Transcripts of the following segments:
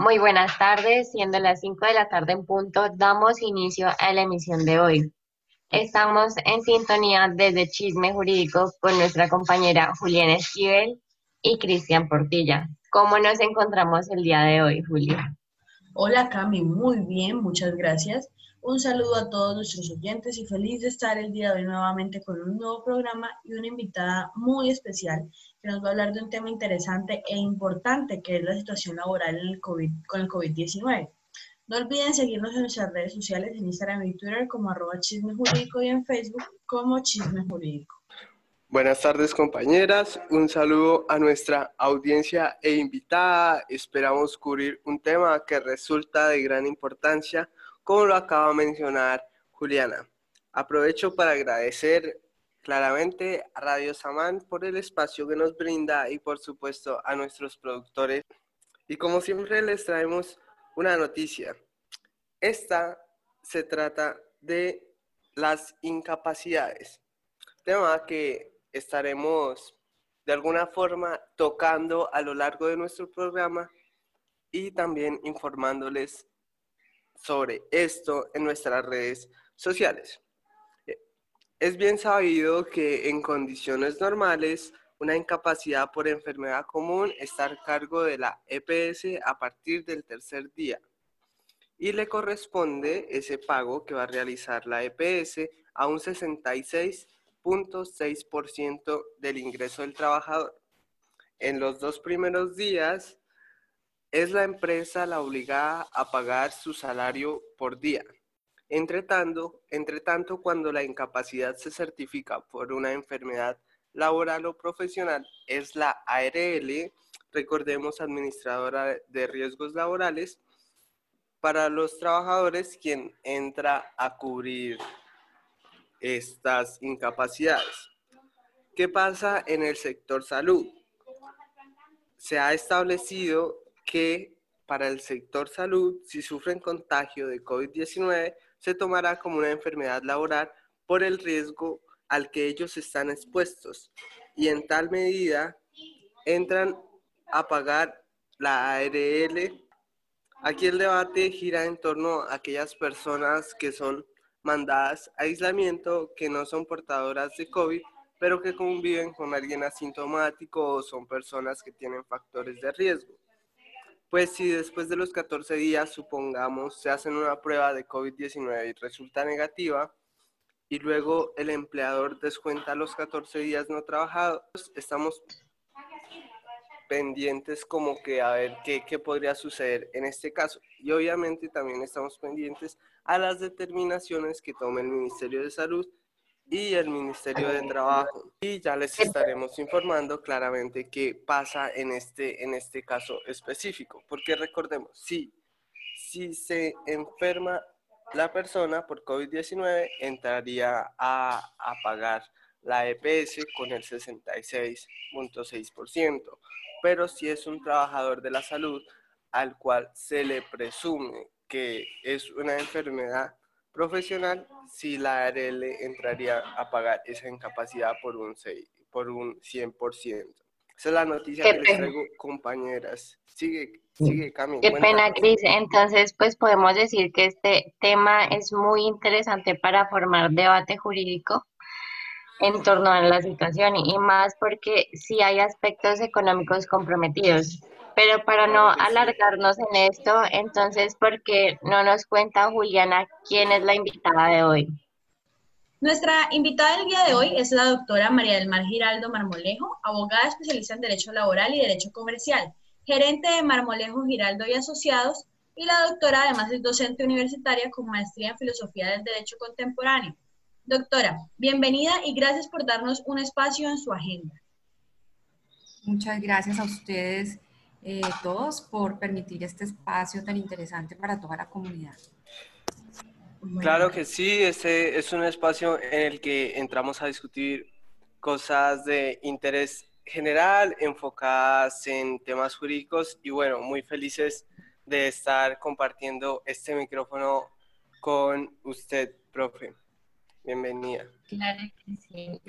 Muy buenas tardes, siendo las 5 de la tarde en punto, damos inicio a la emisión de hoy. Estamos en sintonía desde Chisme Jurídico con nuestra compañera Juliana Esquivel y Cristian Portilla. ¿Cómo nos encontramos el día de hoy, Julia? Hola, Cami, muy bien, muchas gracias. Un saludo a todos nuestros oyentes y feliz de estar el día de hoy nuevamente con un nuevo programa y una invitada muy especial que nos va a hablar de un tema interesante e importante que es la situación laboral en el COVID, con el COVID-19. No olviden seguirnos en nuestras redes sociales en Instagram y Twitter como arroba chisme jurídico y en Facebook como chisme jurídico. Buenas tardes compañeras, un saludo a nuestra audiencia e invitada. Esperamos cubrir un tema que resulta de gran importancia como lo acaba de mencionar Juliana. Aprovecho para agradecer claramente a Radio Samán por el espacio que nos brinda y por supuesto a nuestros productores. Y como siempre les traemos una noticia. Esta se trata de las incapacidades, tema que estaremos de alguna forma tocando a lo largo de nuestro programa y también informándoles sobre esto en nuestras redes sociales. Eh, es bien sabido que en condiciones normales, una incapacidad por enfermedad común está a cargo de la EPS a partir del tercer día y le corresponde ese pago que va a realizar la EPS a un 66.6% del ingreso del trabajador. En los dos primeros días es la empresa la obligada a pagar su salario por día. Entre tanto, cuando la incapacidad se certifica por una enfermedad laboral o profesional, es la ARL, recordemos, administradora de riesgos laborales, para los trabajadores quien entra a cubrir estas incapacidades. ¿Qué pasa en el sector salud? Se ha establecido que para el sector salud, si sufren contagio de COVID-19, se tomará como una enfermedad laboral por el riesgo al que ellos están expuestos y en tal medida entran a pagar la ARL. Aquí el debate gira en torno a aquellas personas que son mandadas a aislamiento, que no son portadoras de COVID, pero que conviven con alguien asintomático o son personas que tienen factores de riesgo. Pues si después de los 14 días, supongamos, se hacen una prueba de COVID-19 y resulta negativa, y luego el empleador descuenta los 14 días no trabajados, estamos pendientes como que a ver qué, qué podría suceder en este caso. Y obviamente también estamos pendientes a las determinaciones que tome el Ministerio de Salud y el Ministerio de Trabajo. Y ya les estaremos informando claramente qué pasa en este, en este caso específico. Porque recordemos, si, si se enferma la persona por COVID-19, entraría a, a pagar la EPS con el 66.6%. Pero si es un trabajador de la salud al cual se le presume que es una enfermedad profesional, si la ARL entraría a pagar esa incapacidad por un, 6, por un 100%. Esa es la noticia que les traigo, compañeras. Sigue, sigue, Cami. Qué pena, Cris. Entonces, pues podemos decir que este tema es muy interesante para formar debate jurídico en torno a la situación y más porque sí hay aspectos económicos comprometidos. Pero para no alargarnos en esto, entonces, ¿por qué no nos cuenta Juliana quién es la invitada de hoy? Nuestra invitada del día de hoy es la doctora María del Mar Giraldo Marmolejo, abogada especialista en Derecho Laboral y Derecho Comercial, gerente de Marmolejo Giraldo y Asociados, y la doctora además es docente universitaria con maestría en Filosofía del Derecho Contemporáneo. Doctora, bienvenida y gracias por darnos un espacio en su agenda. Muchas gracias a ustedes eh, todos por permitir este espacio tan interesante para toda la comunidad. Claro que sí, este es un espacio en el que entramos a discutir cosas de interés general, enfocadas en temas jurídicos y bueno, muy felices de estar compartiendo este micrófono con usted, profe. Bienvenida. Claro que sí.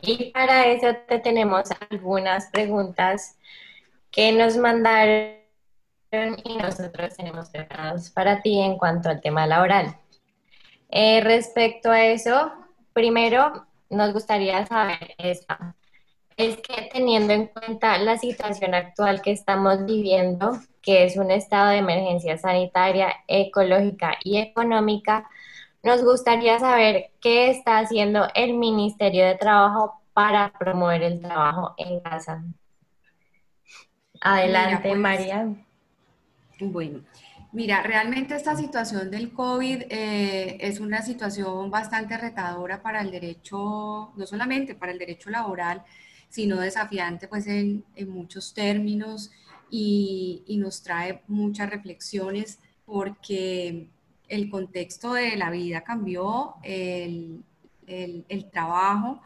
Y para eso te tenemos algunas preguntas que nos mandaron y nosotros tenemos preparados para ti en cuanto al tema laboral. Eh, respecto a eso, primero nos gustaría saber esto. Es que teniendo en cuenta la situación actual que estamos viviendo, que es un estado de emergencia sanitaria, ecológica y económica, nos gustaría saber qué está haciendo el Ministerio de Trabajo para promover el trabajo en casa. Adelante, pues, María. Bueno, mira, realmente esta situación del COVID eh, es una situación bastante retadora para el derecho, no solamente para el derecho laboral, sino desafiante pues en, muchos términos y, nos trae muchas reflexiones porque el contexto de la vida cambió, el, el trabajo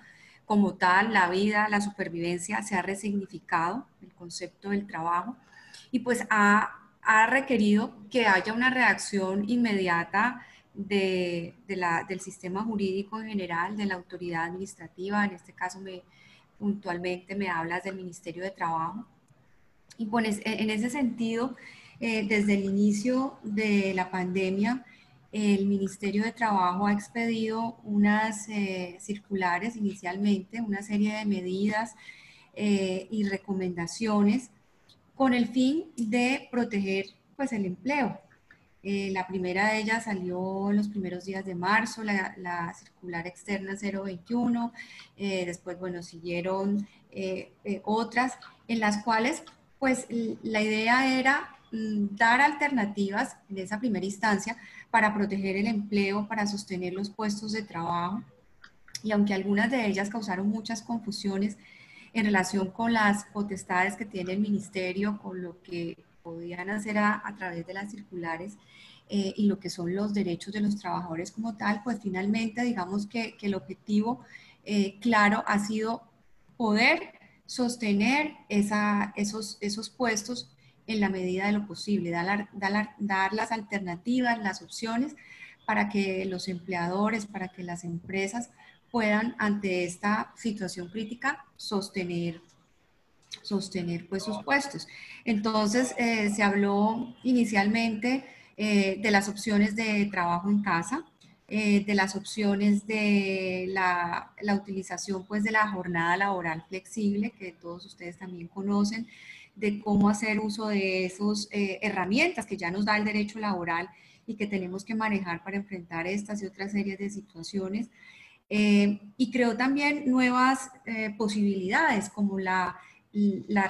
como tal, la vida, la supervivencia se ha resignificado, el concepto del trabajo, y pues ha ha requerido que haya una reacción inmediata de, del sistema jurídico en general, de la autoridad administrativa, en este caso me, puntualmente me hablas del Ministerio de Trabajo. Y pues en ese sentido, eh, desde el inicio de la pandemia, el Ministerio de Trabajo ha expedido unas eh, circulares inicialmente, una serie de medidas eh, y recomendaciones con el fin de proteger pues, el empleo. Eh, la primera de ellas salió en los primeros días de marzo, la, circular externa 021, eh, después, bueno, siguieron otras en las cuales, pues, la idea era dar alternativas en esa primera instancia para proteger el empleo, para sostener los puestos de trabajo. Y aunque algunas de ellas causaron muchas confusiones, en relación con las potestades que tiene el ministerio, con lo que podían hacer a, través de las circulares eh, y lo que son los derechos de los trabajadores como tal, pues finalmente digamos que, el objetivo eh, claro ha sido poder sostener esa, esos, esos puestos en la medida de lo posible, dar, dar las alternativas, las opciones para que los empleadores, para que las empresas puedan ante esta situación crítica sostener sostener pues sus puestos. Entonces eh, se habló inicialmente eh, de las opciones de trabajo en casa, eh, de las opciones de la, la, utilización pues de la jornada laboral flexible que todos ustedes también conocen, de cómo hacer uso de esas herramientas que ya nos da el derecho laboral y que tenemos que manejar para enfrentar estas y otras series de situaciones. Eh, y creó también nuevas eh, posibilidades como las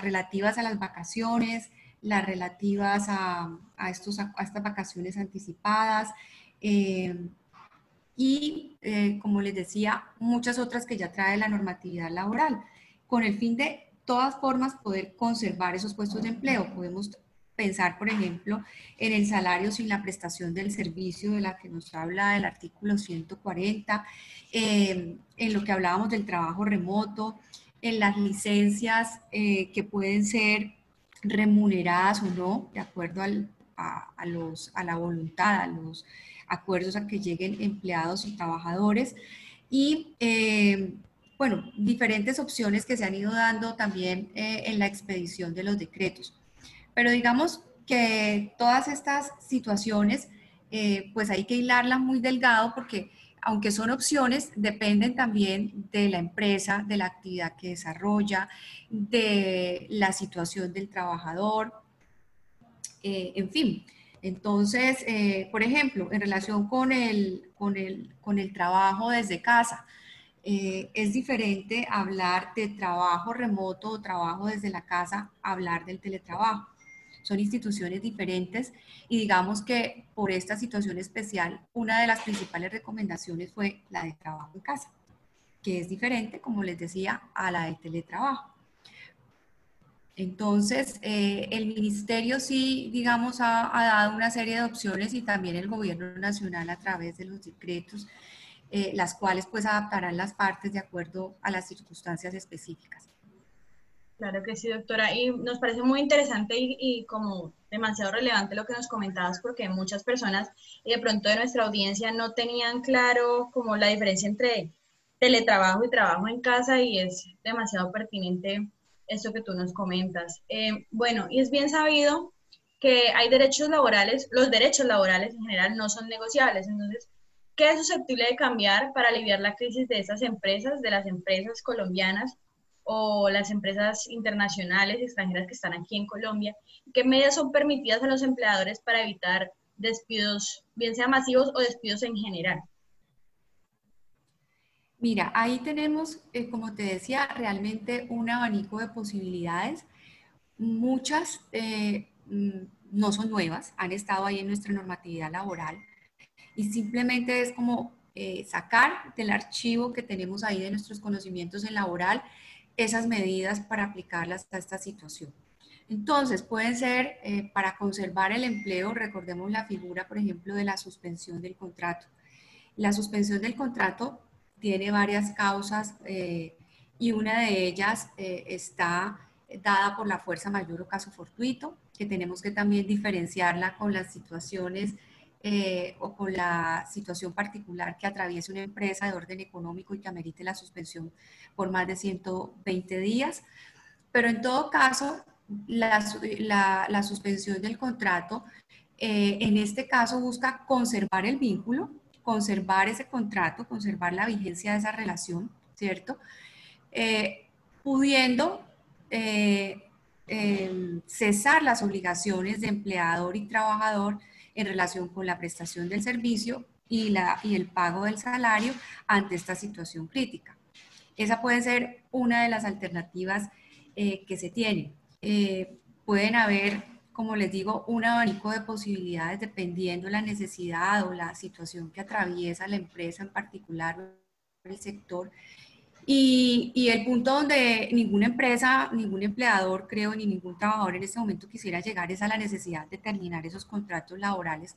relativas a las vacaciones, las relativas a, estos, a estas vacaciones anticipadas eh, y, como les decía, muchas otras que ya trae la normatividad laboral, con el fin de todas formas poder conservar esos puestos de empleo. Podemos pensar, por ejemplo, en el salario sin la prestación del servicio de la que nos habla el artículo 140, eh, en lo que hablábamos del trabajo remoto, en las licencias eh, que pueden ser remuneradas o no, de acuerdo a, los, a la voluntad, a los acuerdos a que lleguen empleados y trabajadores. Y eh, bueno, diferentes opciones que se han ido dando también en la expedición de los decretos. Pero digamos que todas estas situaciones, eh, pues hay que hilarlas muy delgado porque aunque son opciones, dependen también de la empresa, de la actividad que desarrolla, de la situación del trabajador, eh, en fin. Entonces, eh, por ejemplo, en relación con el, con el, con el trabajo desde casa, es diferente hablar de trabajo remoto o trabajo desde la casa, hablar del teletrabajo son instituciones diferentes y digamos que por esta situación especial, una de las principales recomendaciones fue la de trabajo en casa, que es diferente, como les decía, a la de teletrabajo. Entonces, eh, el ministerio sí, digamos, ha, dado una serie de opciones y también el gobierno nacional a través de los decretos, eh, las cuales pues adaptarán las partes de acuerdo a las circunstancias específicas. Claro que sí, doctora. Y nos parece muy interesante y, como demasiado relevante lo que nos comentabas, porque muchas personas de pronto de nuestra audiencia no tenían claro como la diferencia entre teletrabajo y trabajo en casa y es demasiado pertinente esto que tú nos comentas. Eh, bueno, y es bien sabido que hay derechos laborales, los derechos laborales en general no son negociables. Entonces, ¿qué es susceptible de cambiar para aliviar la crisis de estas empresas, de las empresas colombianas o las empresas internacionales extranjeras que están aquí en Colombia? ¿Qué medidas son permitidas a los empleadores para evitar despidos, bien sean masivos o despidos en general? Mira, ahí tenemos, eh, como te decía, realmente un abanico de posibilidades. Muchas eh, mm, no son nuevas, han estado ahí en nuestra normatividad laboral y simplemente es como eh, sacar del archivo que tenemos ahí de nuestros conocimientos en laboral esas medidas para aplicarlas a esta situación. Entonces, pueden ser para conservar el empleo, recordemos la figura, por ejemplo, de la suspensión del contrato. La suspensión del contrato tiene varias causas eh, y una de ellas eh, está dada por la fuerza mayor o caso fortuito, que tenemos que también diferenciarla con las situaciones eh, o con la situación particular que atraviese una empresa de orden económico y que amerite la suspensión por más de 120 días. Pero en todo caso, la, la, suspensión del contrato, en este caso, busca conservar el vínculo, conservar ese contrato, conservar la vigencia de esa relación, ¿cierto? Eh, pudiendo eh, em, cesar las obligaciones de empleador y trabajador en relación con la prestación del servicio y, la, y el pago del salario ante esta situación crítica. Esa puede ser una de las alternativas eh, que se tienen. pueden haber como les digo, un abanico de posibilidades dependiendo la necesidad o la situación que atraviesa la empresa en particular, el sector. Y, y, el punto donde ninguna empresa, ningún empleador, creo, ni ningún trabajador en este momento quisiera llegar es a la necesidad de terminar esos contratos laborales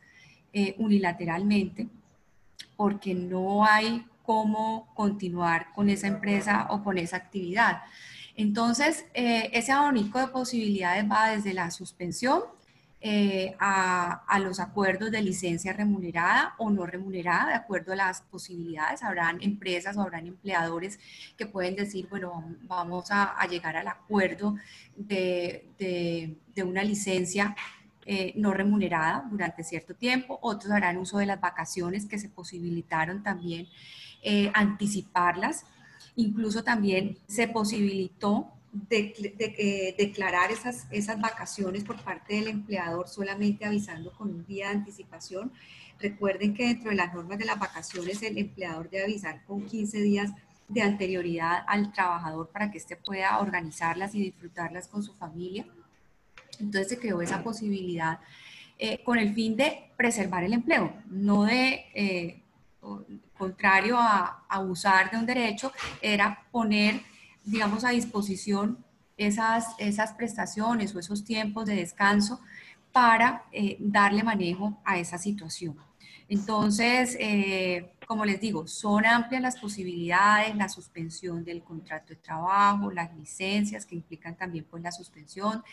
eh, unilateralmente, porque no hay cómo continuar con esa empresa o con esa actividad. Entonces, eh, ese abanico de posibilidades va desde la suspensión eh, a, los acuerdos de licencia remunerada o no remunerada, de acuerdo a las posibilidades. Habrán empresas o habrán empleadores que pueden decir, bueno, vamos a, llegar al acuerdo de, una licencia eh, no remunerada durante cierto tiempo. Otros harán uso de las vacaciones que se posibilitaron también anticiparlas Incluso también se posibilitó de, eh, declarar esas, esas vacaciones por parte del empleador solamente avisando con un día de anticipación. Recuerden que dentro de las normas de las vacaciones el empleador debe avisar con 15 días de anterioridad al trabajador para que éste pueda organizarlas y disfrutarlas con su familia. Entonces se creó esa posibilidad eh, con el fin de preservar el empleo, no de eh, contrario a abusar de un derecho, era poner, digamos, a disposición esas, esas prestaciones o esos tiempos de descanso para eh, darle manejo a esa situación. Entonces, eh, como les digo, son amplias las posibilidades, la suspensión del contrato de trabajo, las licencias que implican también pues, la suspensión,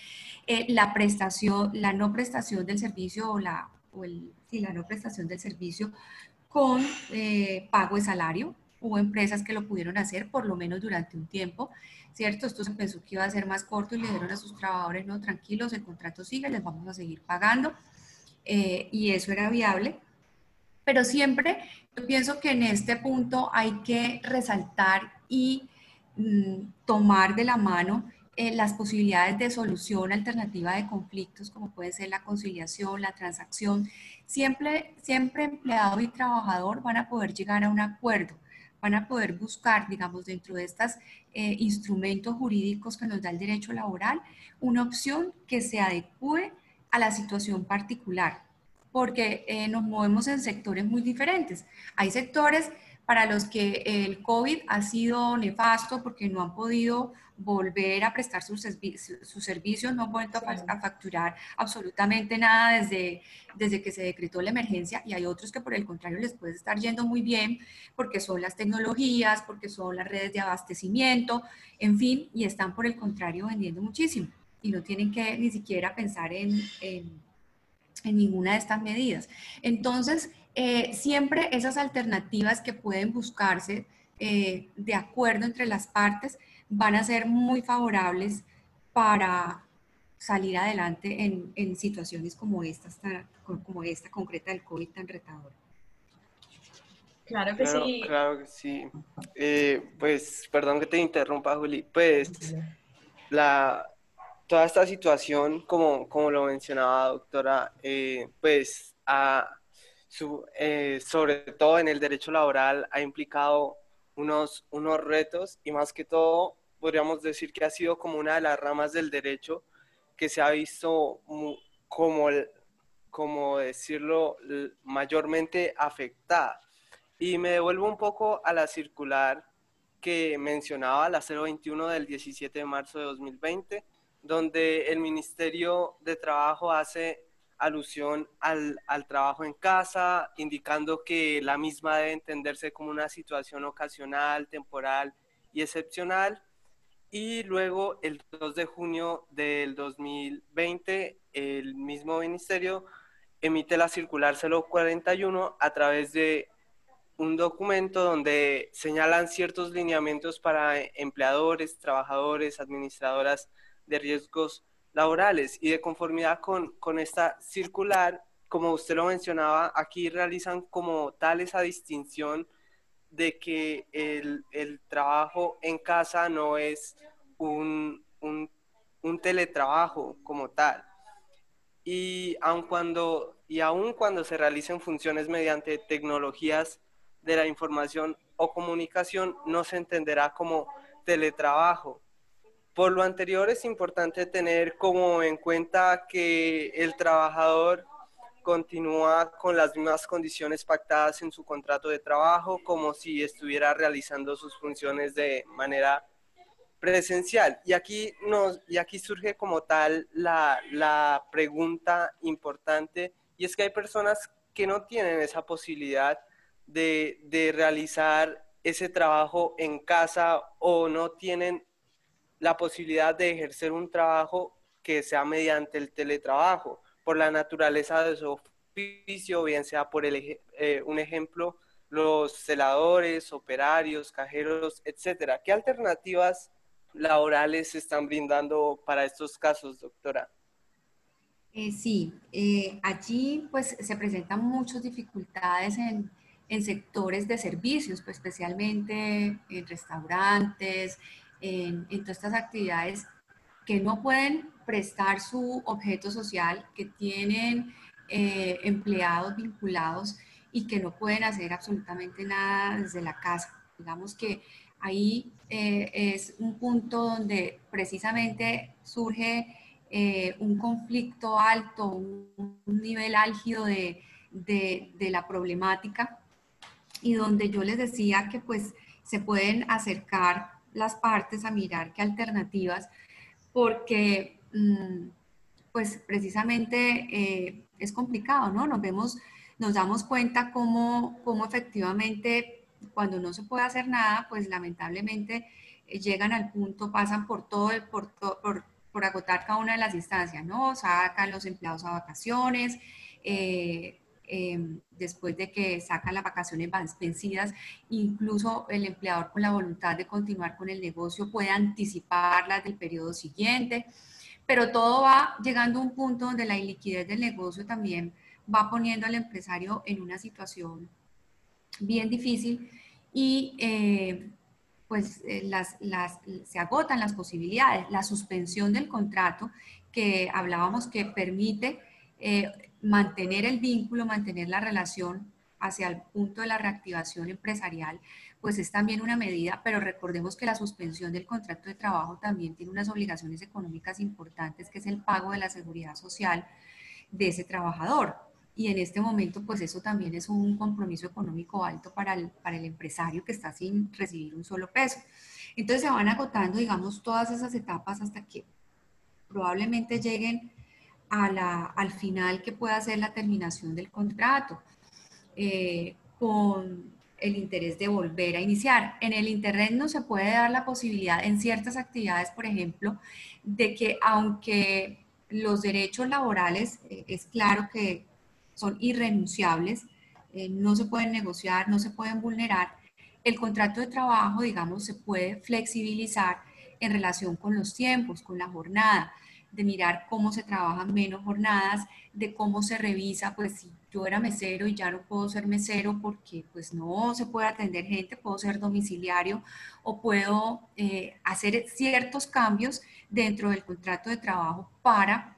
eh, la prestación, la no prestación del servicio o la, o el, la no prestación del servicio con pago de salario. Hubo empresas que lo pudieron hacer por lo menos durante un tiempo, ¿cierto? Esto se pensó que iba a ser más corto y le dijeron a sus trabajadores, no, tranquilos, el contrato sigue, les vamos a seguir pagando. Eh, y eso era viable. Pero siempre yo pienso que en este punto hay que resaltar y mm, tomar de la mano eh, las posibilidades de solución alternativa de conflictos, como puede ser la conciliación, la transacción, siempre, siempre empleado y trabajador van a poder llegar a un acuerdo, van a poder buscar, digamos, dentro de estos eh, instrumentos jurídicos que nos da el derecho laboral, una opción que se adecue a la situación particular, porque eh, nos movemos en sectores muy diferentes. Hay sectores para los que el COVID ha sido nefasto porque no han podido volver a prestar sus, servicios, no han vuelto a, facturar absolutamente nada desde, desde que se decretó la emergencia y hay otros que por el contrario les puede estar yendo muy bien porque son las tecnologías, porque son las redes de abastecimiento, en fin, y están por el contrario vendiendo muchísimo y no tienen que ni siquiera pensar en, en, en ninguna de estas medidas. Entonces, eh, siempre esas alternativas que pueden buscarse eh, de acuerdo entre las partes van a ser muy favorables para salir adelante en, en situaciones como esta, como esta concreta del COVID tan retadora. Claro que sí. Claro que sí. Eh, pues, perdón que te interrumpa, Juli. Pues, la, toda esta situación, como, como lo mencionaba doctora, eh, pues, su, eh, sobre todo en el derecho laboral, ha implicado unos, unos retos y más que todo, podríamos decir que ha sido como una de las ramas del derecho que se ha visto como, como decirlo, mayormente afectada y me devuelvo un poco a la circular que mencionaba, la 021 del 17 de marzo de 2020, donde el Ministerio de Trabajo hace alusión al, al, trabajo en casa, indicando que la misma debe entenderse como una situación ocasional, temporal y excepcional. Y luego, el 2 de junio del 2020, el mismo ministerio emite la circular 041 a través de un documento donde señalan ciertos lineamientos para empleadores, trabajadores, administradoras de riesgos laborales. Y de conformidad con, con esta circular, como usted lo mencionaba, aquí realizan como tal esa distinción de que el, el trabajo en casa no es un, un, teletrabajo como tal. Y aun cuando, y aun cuando se realicen funciones mediante tecnologías de la información o comunicación no se entenderá como teletrabajo. Por lo anterior es importante tener como en cuenta que el trabajador continúa con las mismas condiciones pactadas en su contrato de trabajo como si estuviera realizando sus funciones de manera presencial. Y aquí, nos, y aquí surge como tal la, la pregunta importante y es que hay personas que no tienen esa posibilidad de, realizar ese trabajo en casa o no tienen la posibilidad de ejercer un trabajo que sea mediante el teletrabajo, por la naturaleza de su oficio, bien sea por el, eh, un ejemplo, los celadores, operarios, cajeros, etcétera. ¿Qué alternativas laborales se están brindando para estos casos, doctora? Eh, sí, eh, allí pues se presentan muchas dificultades en, sectores de servicios, pues especialmente en restaurantes, en, todas estas actividades que no pueden prestar su objeto social, que tienen eh, empleados vinculados y que no pueden hacer absolutamente nada desde la casa. Digamos que ahí eh, es un punto donde precisamente surge eh, un conflicto alto, un, nivel álgido de, de la problemática y donde yo les decía que pues se pueden acercar las partes a mirar qué alternativas, porque mm, pues precisamente eh, es complicado, ¿no? Nos vemos, nos damos cuenta cómo, cómo efectivamente cuando no se puede hacer nada, pues lamentablemente eh, llegan al punto, pasan por todo, por, por, por, agotar cada una de las instancias, ¿no? Sacan los empleados a vacaciones, eh, Em, después de que sacan las vacaciones vencidas, incluso el empleador con la voluntad de continuar con el negocio puede anticiparlas del periodo siguiente, pero todo va llegando a un punto donde la iliquidez del negocio también va poniendo al empresario en una situación bien difícil y eh, pues eh, las, se agotan las posibilidades. La suspensión del contrato que hablábamos que permite eh, mantener el vínculo, mantener la relación hacia el punto de la reactivación empresarial, pues es también una medida, pero recordemos que la suspensión del contrato de trabajo también tiene unas obligaciones económicas importantes, que es el pago de la seguridad social de ese trabajador. Y en este momento, pues eso también es un compromiso económico alto para el, para el empresario que está sin recibir un solo peso. Entonces se van agotando, digamos, todas esas etapas hasta que probablemente lleguen al final que pueda ser la terminación del contrato, eh, con el interés de volver a iniciar. En el Internet no se puede dar la posibilidad en ciertas actividades, por ejemplo, de que aunque los derechos laborales eh, es claro que son irrenunciables, eh, no se pueden negociar, no se pueden vulnerar, el contrato de trabajo, digamos, se puede flexibilizar en relación con los tiempos, con la jornada de mirar cómo se trabajan menos jornadas, de cómo se revisa, pues si yo era mesero y ya no puedo ser mesero porque pues no se puede atender gente, puedo ser domiciliario o puedo eh, hacer ciertos cambios dentro del contrato de trabajo para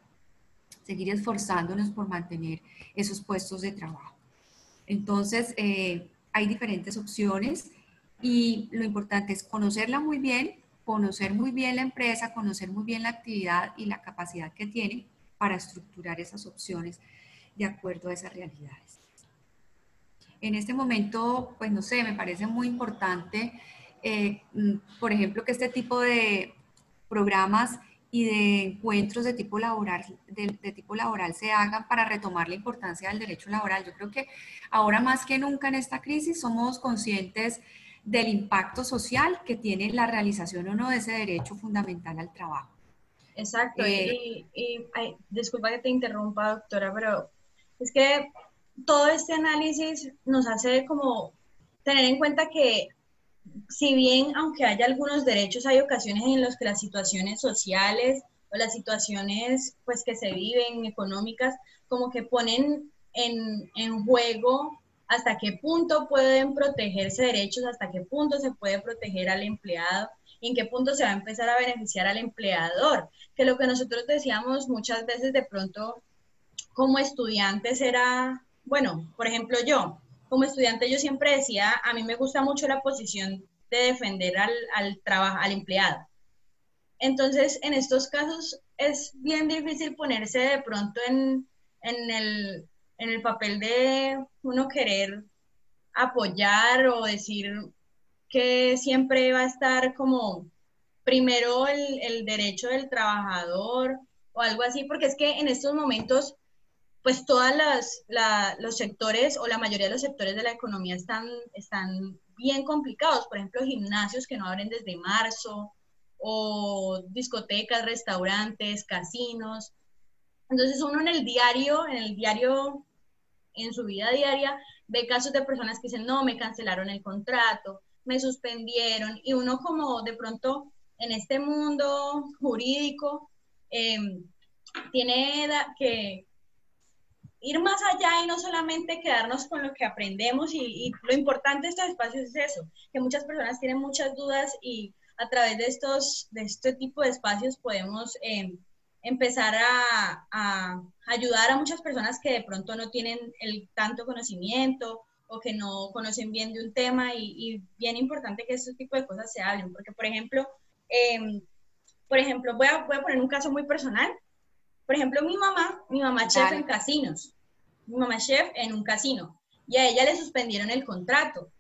seguir esforzándonos por mantener esos puestos de trabajo. Entonces, eh, hay diferentes opciones y lo importante es conocerla muy bien, conocer muy bien la empresa, conocer muy bien la actividad y la capacidad que tiene para estructurar esas opciones de acuerdo a esas realidades. En este momento, pues no sé, me parece muy importante, eh, mm, por ejemplo, que este tipo de programas y de encuentros de tipo laboral de, tipo laboral se hagan para retomar la importancia del derecho laboral. Yo creo que ahora más que nunca en esta crisis somos conscientes del impacto social que tiene la realización o no de ese derecho fundamental al trabajo. Exacto, y, eh, disculpa que te interrumpa, doctora, pero es que todo este análisis nos hace como tener en cuenta que si bien aunque haya algunos derechos, hay ocasiones en las que las situaciones sociales o las situaciones pues que se viven económicas como que ponen en, en juego hasta qué punto pueden protegerse derechos, hasta qué punto se puede proteger al empleado en qué punto se va a empezar a beneficiar al empleador. Que lo que nosotros decíamos muchas veces de pronto como estudiantes era, bueno, por ejemplo yo, como estudiante yo siempre decía, a mí me gusta mucho la posición de defender al, al, al empleado. Entonces, en estos casos es bien difícil ponerse de pronto en, en el, en el papel de uno querer apoyar o decir que siempre va a estar como primero el, el, derecho del trabajador o algo así, porque es que en estos momentos, pues todos los sectores o la mayoría de los sectores de la economía están, están bien complicados. Por ejemplo, gimnasios que no abren desde marzo, o discotecas, restaurantes, casinos. Entonces uno en el diario, en el diario, en su vida diaria, ve casos de personas que dicen, no, me cancelaron el contrato, me suspendieron, y uno como de pronto en este mundo jurídico em, tiene que ir más allá y no solamente quedarnos con lo que aprendemos y, lo importante de estos espacios es eso, que muchas personas tienen muchas dudas y a través de estos, de este tipo de espacios podemos em, empezar a, ayudar a muchas personas que de pronto no tienen el tanto conocimiento o que no conocen bien de un tema y, bien importante que este tipo de cosas se hablen, porque por ejemplo, em, por ejemplo, voy a, voy a poner un caso muy personal. Por ejemplo, mi mamá, mi mamá chef en casinos, mi mamá chef en un casino, y a ella le suspendieron el contrato.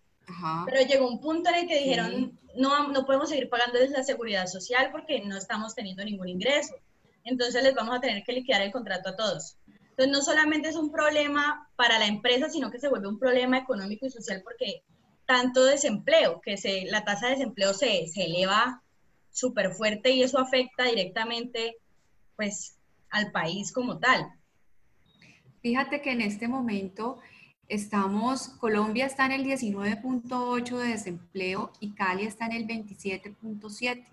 Pero llegó un punto en el que dijeron, no, no podemos seguir pagándoles la seguridad social porque no estamos teniendo ningún ingreso entonces les vamos a tener que liquidar el contrato a todos. Entonces no solamente es un problema para la empresa, sino que se vuelve un problema económico y social porque tanto desempleo, que se, la tasa de desempleo se, se eleva súper fuerte y eso afecta directamente pues al país como tal. Fíjate que en este momento estamos, Colombia está en el 19.8 de desempleo y Cali está en el 27.7.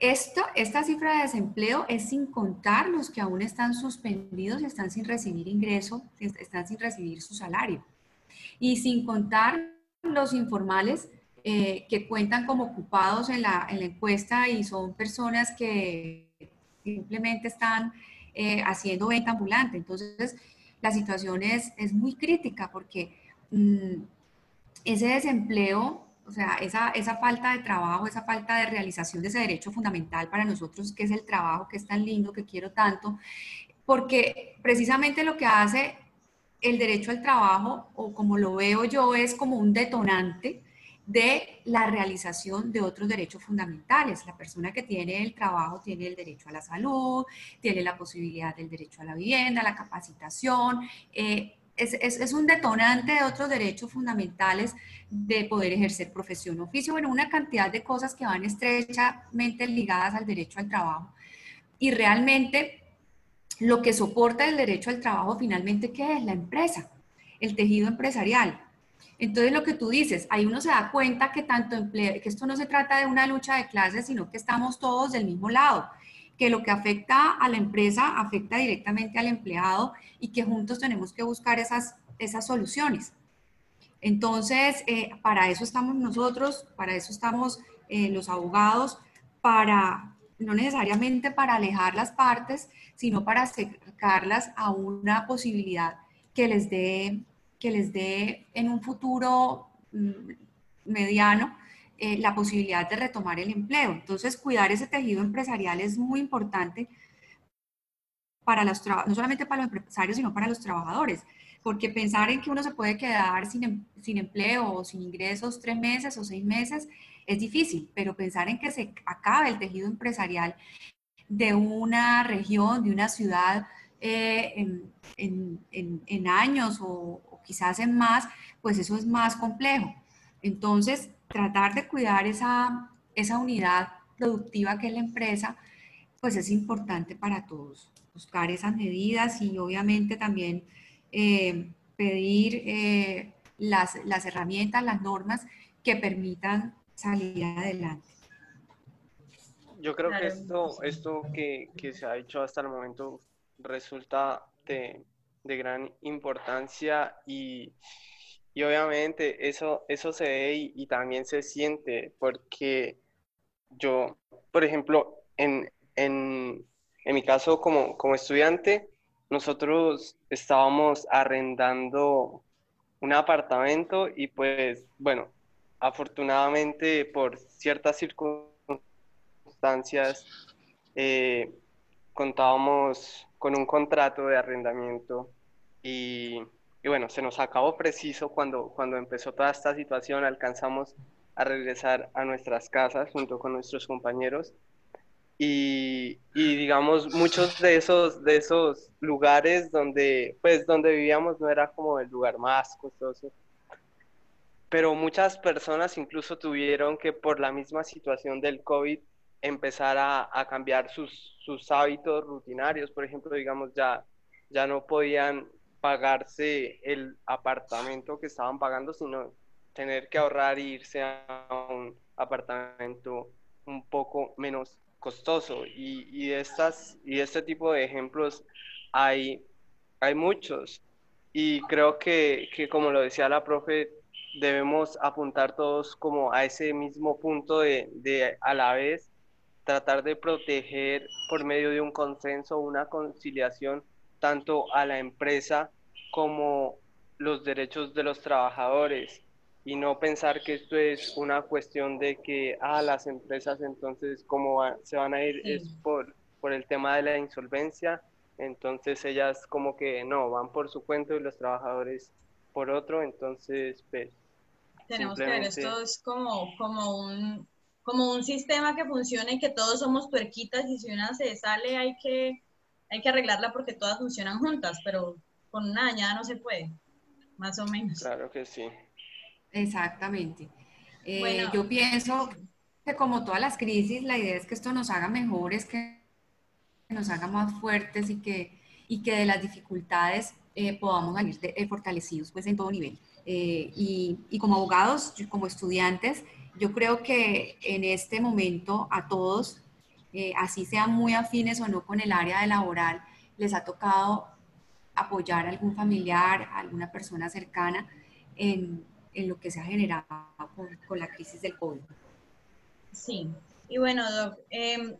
Esto, esta cifra de desempleo es sin contar los que aún están suspendidos y están sin recibir ingreso, están sin recibir su salario. Y sin contar los informales eh, que cuentan como ocupados en la, en la, encuesta y son personas que simplemente están eh, haciendo venta ambulante. Entonces, la situación es, es muy crítica porque mm, ese desempleo o sea, esa, esa falta de trabajo, esa falta de realización de ese derecho fundamental para nosotros, que es el trabajo, que es tan lindo, que quiero tanto, porque precisamente lo que hace el derecho al trabajo, o como lo veo yo, es como un detonante de la realización de otros derechos fundamentales. La persona que tiene el trabajo tiene el derecho a la salud, tiene la posibilidad del derecho a la vivienda, la capacitación, eh, es, un detonante de otros derechos fundamentales de poder ejercer profesión, oficio, bueno, una cantidad de cosas que van estrechamente ligadas al derecho al trabajo. Y realmente lo que soporta el derecho al trabajo finalmente, ¿qué es? La empresa, el tejido empresarial. Entonces lo que tú dices, ahí uno se da cuenta que tanto que esto no se trata de una lucha de clases, sino que estamos todos del mismo lado que lo que afecta a la empresa afecta directamente al empleado y que juntos tenemos que buscar esas, esas soluciones. Entonces, eh, para eso estamos nosotros, para eso estamos eh, los abogados, para no necesariamente para alejar las partes, sino para acercarlas a una posibilidad que les dé, que les dé en un futuro mm, mediano eh, la posibilidad de retomar el empleo. Entonces, cuidar ese tejido empresarial es muy importante para los no solamente para los empresarios, sino para los trabajadores, porque pensar en que uno se puede quedar sin, em, sin empleo o sin ingresos tres meses o seis meses es difícil, pero pensar en que se acabe el tejido empresarial de una región, de una ciudad eh, en, en, en, años o, o quizás en más, pues eso es más complejo. Entonces, tratar de cuidar esa, esa unidad productiva que es la empresa, pues es importante para todos. Buscar esas medidas y obviamente también eh, pedir eh, las, las herramientas, las normas que permitan salir adelante. Yo creo que esto, esto que, que, se ha hecho hasta el momento resulta de, de gran importancia y, y obviamente eso, eso se ve y, también se siente porque yo, por ejemplo, en, en, en mi caso como, como estudiante, nosotros estábamos arrendando un apartamento y pues bueno, afortunadamente por ciertas circunstancias eh, contábamos con un contrato de arrendamiento y y bueno, se nos acabó preciso cuando, cuando empezó toda esta situación, alcanzamos a regresar a nuestras casas junto con nuestros compañeros y, y, digamos muchos de esos de esos lugares donde pues donde vivíamos no era como el lugar más costoso pero muchas personas incluso tuvieron que por la misma situación del COVID empezar a, a cambiar sus, sus hábitos rutinarios. Por ejemplo digamos ya ya no podían pagarse el apartamento que estaban pagando, sino tener que ahorrar e irse a un apartamento un poco menos costoso. Y, y, estas, y este tipo de ejemplos hay, hay muchos. Y creo que, que, como lo decía la profe, debemos apuntar todos como a ese mismo punto de, de a la vez tratar de proteger por medio de un consenso, una conciliación tanto a la empresa como los derechos de los trabajadores. Y no pensar que esto es una cuestión de que ah, las empresas entonces como se van a ir es por, por el tema de la insolvencia, entonces ellas como que no, van por su cuento y los trabajadores por otro, entonces pues... Tenemos que ver esto es como, como, un, como un sistema que funciona y que todos somos tuerquitas y si una se sale hay que hay que arreglarla porque todas funcionan juntas, pero con una dañada no se puede, más o menos. Claro que sí. Exactamente. Eh, yo pienso que como todas las crisis, la idea es que esto nos haga mejores, que nos haga más fuertes y que, y que de las dificultades eh, podamos salir de, eh, fortalecidos pues en todo nivel. Y, y, como abogados, como estudiantes, yo creo que en este momento a todos eh, así sean muy afines o no con el área de laboral, les ha tocado apoyar a algún familiar, a alguna persona cercana en, en lo que se ha generado con, con, la crisis del COVID. Sí, y bueno, Doc, eh,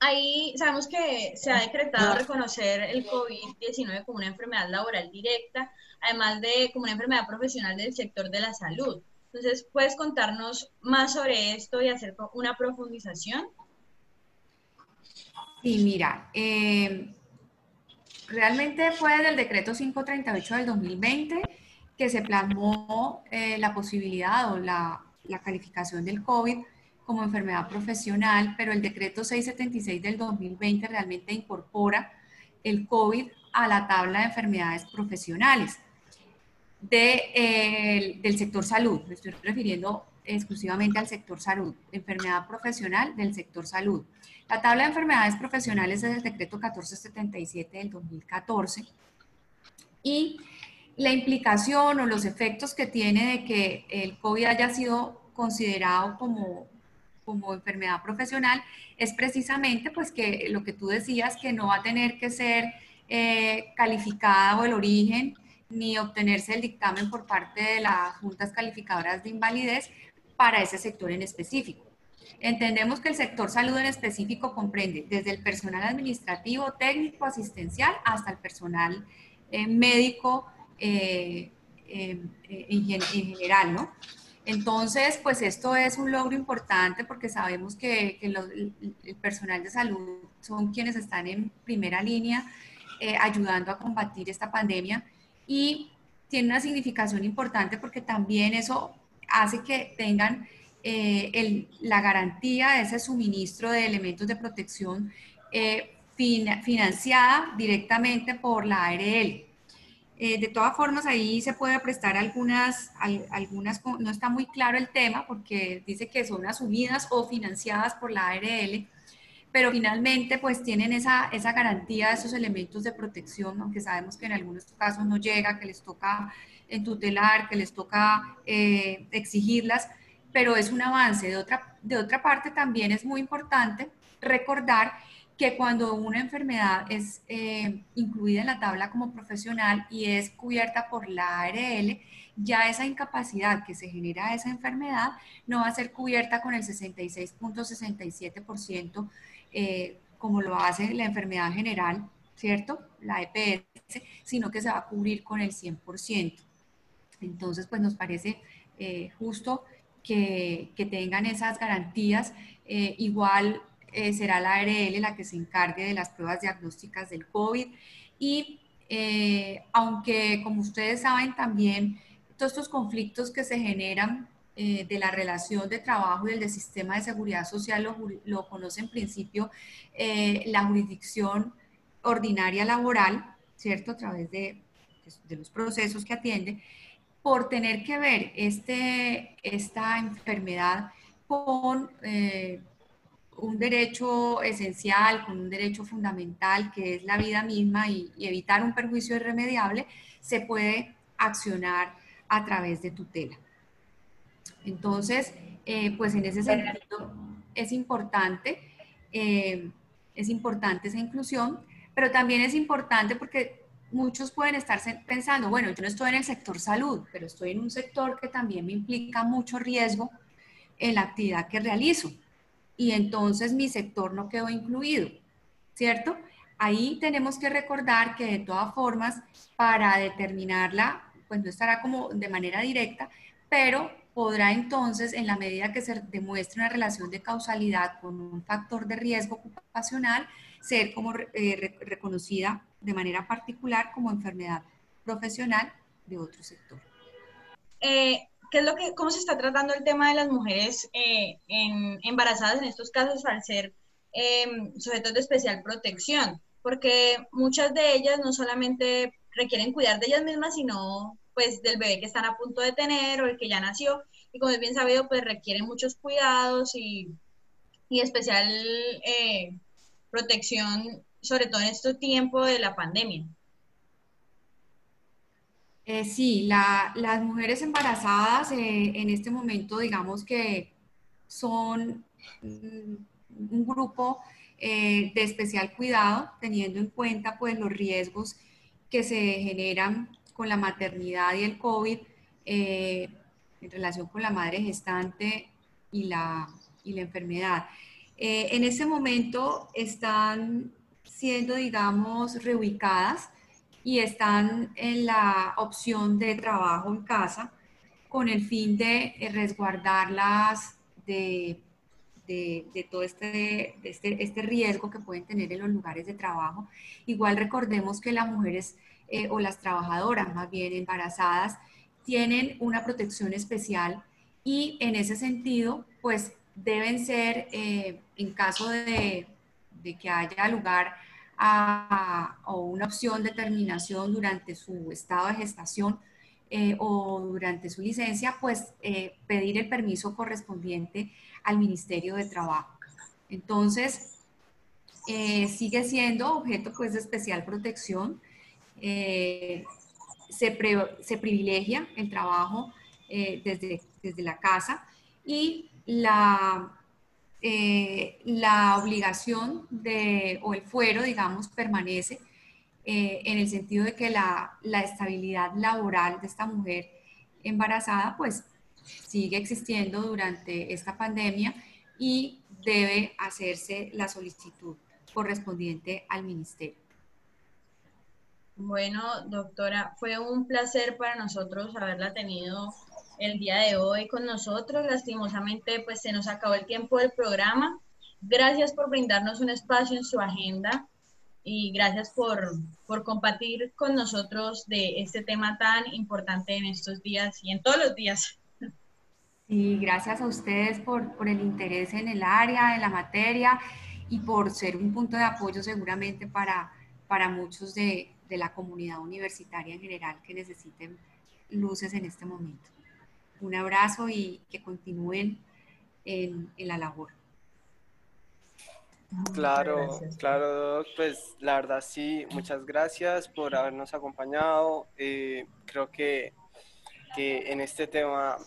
ahí sabemos que se ha decretado reconocer el COVID-19 como una enfermedad laboral directa, además de como una enfermedad profesional del sector de la salud. Entonces, ¿puedes contarnos más sobre esto y hacer una profundización? Sí, mira, eh, realmente fue del decreto 538 del 2020 que se plasmó eh, la posibilidad o la, la, calificación del COVID como enfermedad profesional, pero el decreto 676 del 2020 realmente incorpora el COVID a la tabla de enfermedades profesionales de, eh, del sector salud. Me estoy refiriendo exclusivamente al sector salud, enfermedad profesional del sector salud. La tabla de enfermedades profesionales es el decreto 1477 del 2014 y la implicación o los efectos que tiene de que el COVID haya sido considerado como como enfermedad profesional es precisamente pues que lo que tú decías, que no va a tener que ser eh, calificada o el origen ni obtenerse el dictamen por parte de las juntas calificadoras de invalidez para ese sector en específico. Entendemos que el sector salud en específico comprende desde el personal administrativo, técnico, asistencial, hasta el personal eh, médico eh, en, general, ¿no? Entonces, pues esto es un logro importante porque sabemos que, el personal de salud son quienes están en primera línea eh, ayudando a combatir esta pandemia y tiene una significación importante porque también eso hace que tengan eh, la garantía de ese suministro de elementos de protección eh, financiada directamente por la ARL. Eh, de todas formas, ahí se puede prestar algunas, algunas, no está muy claro el tema porque dice que son asumidas o financiadas por la ARL, pero finalmente pues tienen esa, esa garantía de esos elementos de protección, aunque sabemos que en algunos casos no llega, que les toca tutelar, que les toca eh, exigirlas, pero es un avance. De otra, de otra parte también es muy importante recordar que cuando una enfermedad es eh, incluida en la tabla como profesional y es cubierta por la ARL, ya esa incapacidad que se genera esa enfermedad no va a ser cubierta con el 66.67% eh, como lo hace la enfermedad general, ¿cierto? La EPS, sino que se va a cubrir con el 100%. Entonces, pues nos parece eh, justo que, tengan esas garantías. igual eh, será la ARL la que se encargue de las pruebas diagnósticas del COVID. Y eh, aunque, como ustedes saben, también todos estos conflictos que se generan eh, de la relación de trabajo y el del sistema de seguridad social lo, lo conoce en principio la jurisdicción ordinaria laboral, ¿cierto? A través de, de los procesos que atiende, por tener que ver este, esta enfermedad con un derecho esencial, con un derecho fundamental que es la vida misma y, evitar un perjuicio irremediable, se puede accionar a través de tutela. Entonces, eh, pues en ese sentido es importante, eh, es importante esa inclusión, pero también es importante porque muchos pueden estar pensando, bueno, yo no estoy en el sector salud, pero estoy en un sector que también me implica mucho riesgo en la actividad que realizo y entonces mi sector no quedó incluido, ¿cierto? Ahí tenemos que recordar que de todas formas, para determinarla, pues no estará como de manera directa, pero podrá entonces, en la medida que se demuestre una relación de causalidad con un factor de riesgo ocupacional, ser como eh, reconocida de manera particular como enfermedad profesional de otro sector. Eh, ¿qué es lo que, cómo se está tratando el tema de las mujeres eh, embarazadas en estos casos al ser em, sujetos de especial protección? Porque muchas de ellas no solamente requieren cuidar de ellas mismas, sino pues del bebé que están a punto de tener o el que ya nació. Y como es bien sabido, pues requieren muchos cuidados y, y especial eh, protección, sobre todo en este tiempo de la pandemia. Eh, sí, las mujeres embarazadas eh, en este momento, digamos que son un grupo eh, de especial cuidado, teniendo en cuenta pues los riesgos que se generan con la maternidad y el COVID en relación con la madre gestante y la, y la enfermedad. En este momento están siendo, digamos, reubicadas y están en la opción de trabajo en casa con el fin de eh, resguardarlas de, de, todo este, este, este, riesgo que pueden tener en los lugares de trabajo. Igual recordemos que las mujeres eh, o las trabajadoras más bien embarazadas tienen una protección especial y en ese sentido pues deben ser eh, en caso de, que haya lugar o una opción de terminación durante su estado de gestación eh, o durante su licencia, pues eh, pedir el permiso correspondiente al Ministerio de Trabajo. Entonces, sigue siendo objeto pues, de especial protección. Se, se, privilegia el trabajo desde, desde la casa y la eh, la obligación de, o el fuero, digamos, permanece eh, en el sentido de que la, la, estabilidad laboral de esta mujer embarazada, pues sigue existiendo durante esta pandemia y debe hacerse la solicitud correspondiente al ministerio. Bueno, doctora, fue un placer para nosotros haberla tenido el día de hoy con nosotros. Lastimosamente, pues se nos acabó el tiempo del programa. Gracias por brindarnos un espacio en su agenda y gracias por, por compartir con nosotros de este tema tan importante en estos días y en todos los días. Y gracias a ustedes por, por el interés en el área, en la materia y por ser un punto de apoyo seguramente para, para muchos de, de la comunidad universitaria en general que necesiten luces en este momento. Un abrazo y que continúen en, en la labor. Claro, claro, pues la verdad sí, muchas gracias por habernos acompañado. Eh, creo que, que en este tema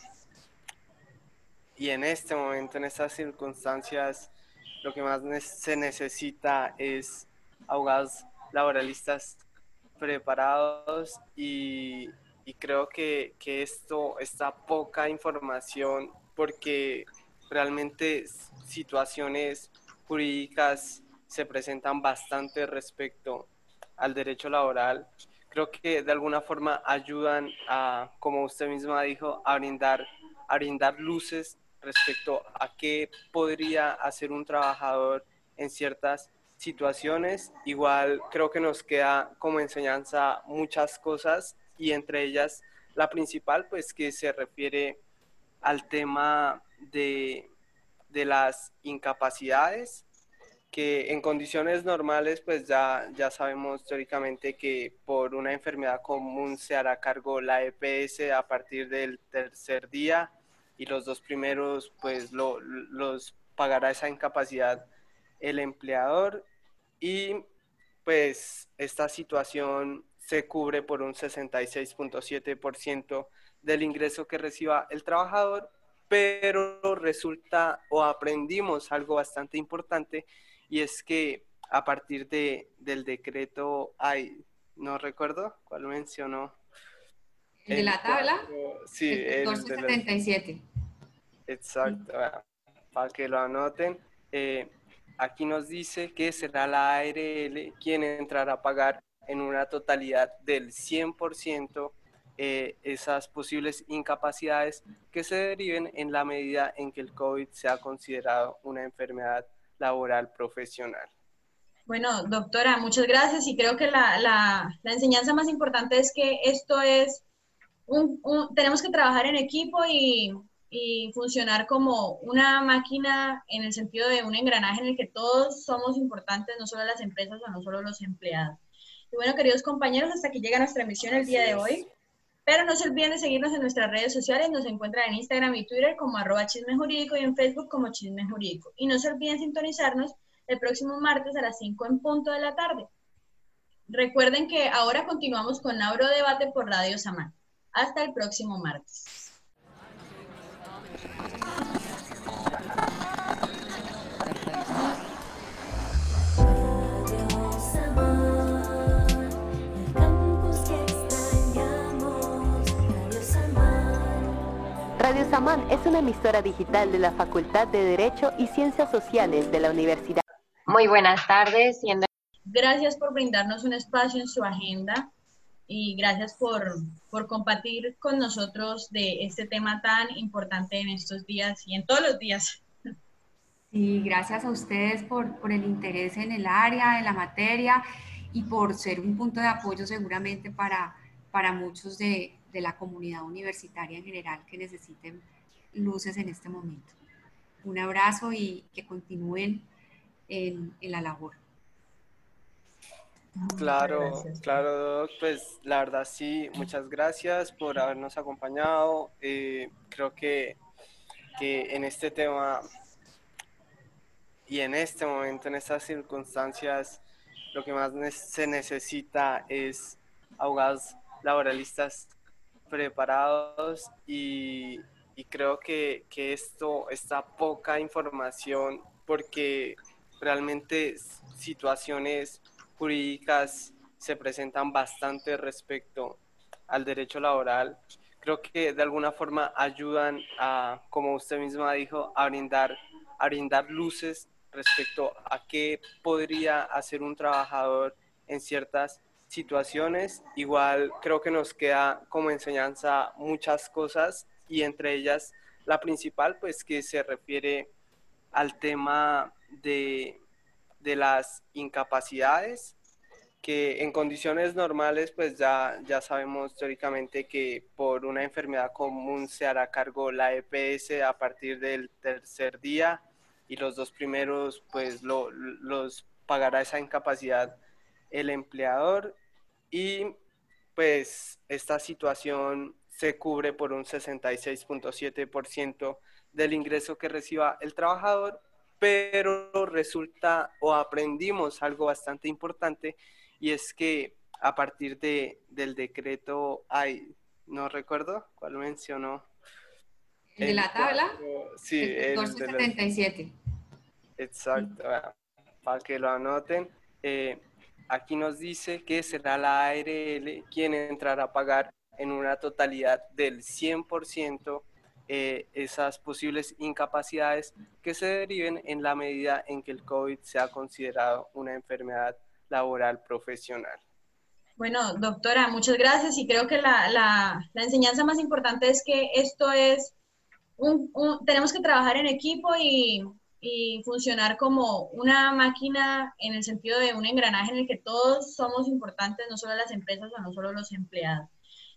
y en este momento, en estas circunstancias, lo que más se necesita es abogados laboralistas preparados y, y creo que, que, esto, esta poca información, porque realmente situaciones jurídicas se presentan bastante respecto al derecho laboral, creo que de alguna forma ayudan a, como usted misma dijo, a brindar, a brindar luces respecto a qué podría hacer un trabajador en ciertas situaciones. Igual creo que nos queda como enseñanza muchas cosas y entre ellas la principal pues que se refiere al tema de, de las incapacidades que en condiciones normales pues ya, ya sabemos teóricamente que por una enfermedad común se hará cargo la EPS a partir del tercer día y los dos primeros pues lo, los pagará esa incapacidad el empleador. Y pues esta situación se cubre por un 66.7% del ingreso que reciba el trabajador, pero resulta o aprendimos algo bastante importante y es que a partir de, del decreto hay, no recuerdo cuál mencionó. ¿El de la tabla? Sí, el 1477. Exacto, para que lo anoten. Eh, aquí nos dice que será la ARL quien entrará a pagar en una totalidad del 100% eh, esas posibles incapacidades que se deriven en la medida en que el COVID sea considerado una enfermedad laboral profesional. Bueno, doctora, muchas gracias y creo que la, la, la enseñanza más importante es que esto es, un, tenemos que trabajar en equipo y y funcionar como una máquina en el sentido de un engranaje en el que todos somos importantes, no solo las empresas o no solo los empleados. Y bueno, queridos compañeros, hasta aquí llega nuestra emisión el día de hoy. Pero no se olviden de seguirnos en nuestras redes sociales, nos encuentran en Instagram y Twitter como arroba chisme jurídico y en Facebook como chisme jurídico. Y no se olviden sintonizarnos el próximo martes a las 5 en punto de la tarde. Recuerden que ahora continuamos con Nauro Debate por Radio Samán. Hasta el próximo martes. Radio Samán es una emisora digital de la Facultad de Derecho y Ciencias Sociales de la Universidad. Muy buenas tardes. Gracias por brindarnos un espacio en su agenda y gracias por, por, compartir con nosotros de este tema tan importante en estos días y en todos los días. Sí, gracias a ustedes por, por el interés en el área, en la materia y por ser un punto de apoyo seguramente para, para muchos de, de la comunidad universitaria en general que necesiten luces en este momento. Un abrazo y que continúen en, en la labor. Claro, claro, pues la verdad sí, muchas gracias por habernos acompañado. Eh, creo que, que en este tema y en este momento, en estas circunstancias, lo que más se necesita es abogados laboralistas preparados y, creo que, que esto, esta poca información, porque realmente situaciones jurídicas se presentan bastante respecto al derecho laboral, creo que de alguna forma ayudan a, como usted misma dijo, a brindar, a brindar luces respecto a qué podría hacer un trabajador en ciertas situaciones. Igual creo que nos queda como enseñanza muchas cosas y entre ellas la principal pues que se refiere al tema de, de las incapacidades que en condiciones normales pues ya, ya sabemos teóricamente que por una enfermedad común se hará cargo la EPS a partir del tercer día y los dos primeros pues lo, los pagará esa incapacidad el empleador y pues esta situación se cubre por un 66.7% del ingreso que reciba el trabajador, pero resulta o aprendimos algo bastante importante y es que a partir de, del decreto hay, no recuerdo cuál mencionó. ¿El de la tabla? sí, el 1477. Exacto, para que lo anoten. Eh, aquí nos dice que será la ARL quien entrará a pagar en una totalidad del 100% eh, esas posibles incapacidades que se deriven en la medida en que el COVID sea considerado una enfermedad laboral profesional. Bueno, doctora, muchas gracias y creo que la, la, la enseñanza más importante es que esto es, un, tenemos que trabajar en equipo y, y funcionar como una máquina en el sentido de un engranaje en el que todos somos importantes, no solo las empresas o no solo los empleados.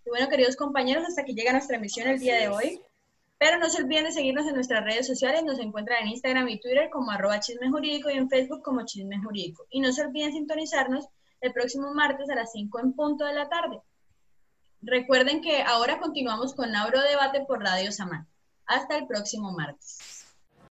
Y bueno, queridos compañeros, hasta aquí llega nuestra emisión el día de hoy. Pero no se olviden de seguirnos en nuestras redes sociales, nos encuentran en Instagram y Twitter como arroba chisme jurídico y en Facebook como chisme jurídico. Y no se olviden sintonizarnos el próximo martes a las 5 en punto de la tarde. Recuerden que ahora continuamos con Nauro Debate por Radio Samán. Hasta el próximo martes.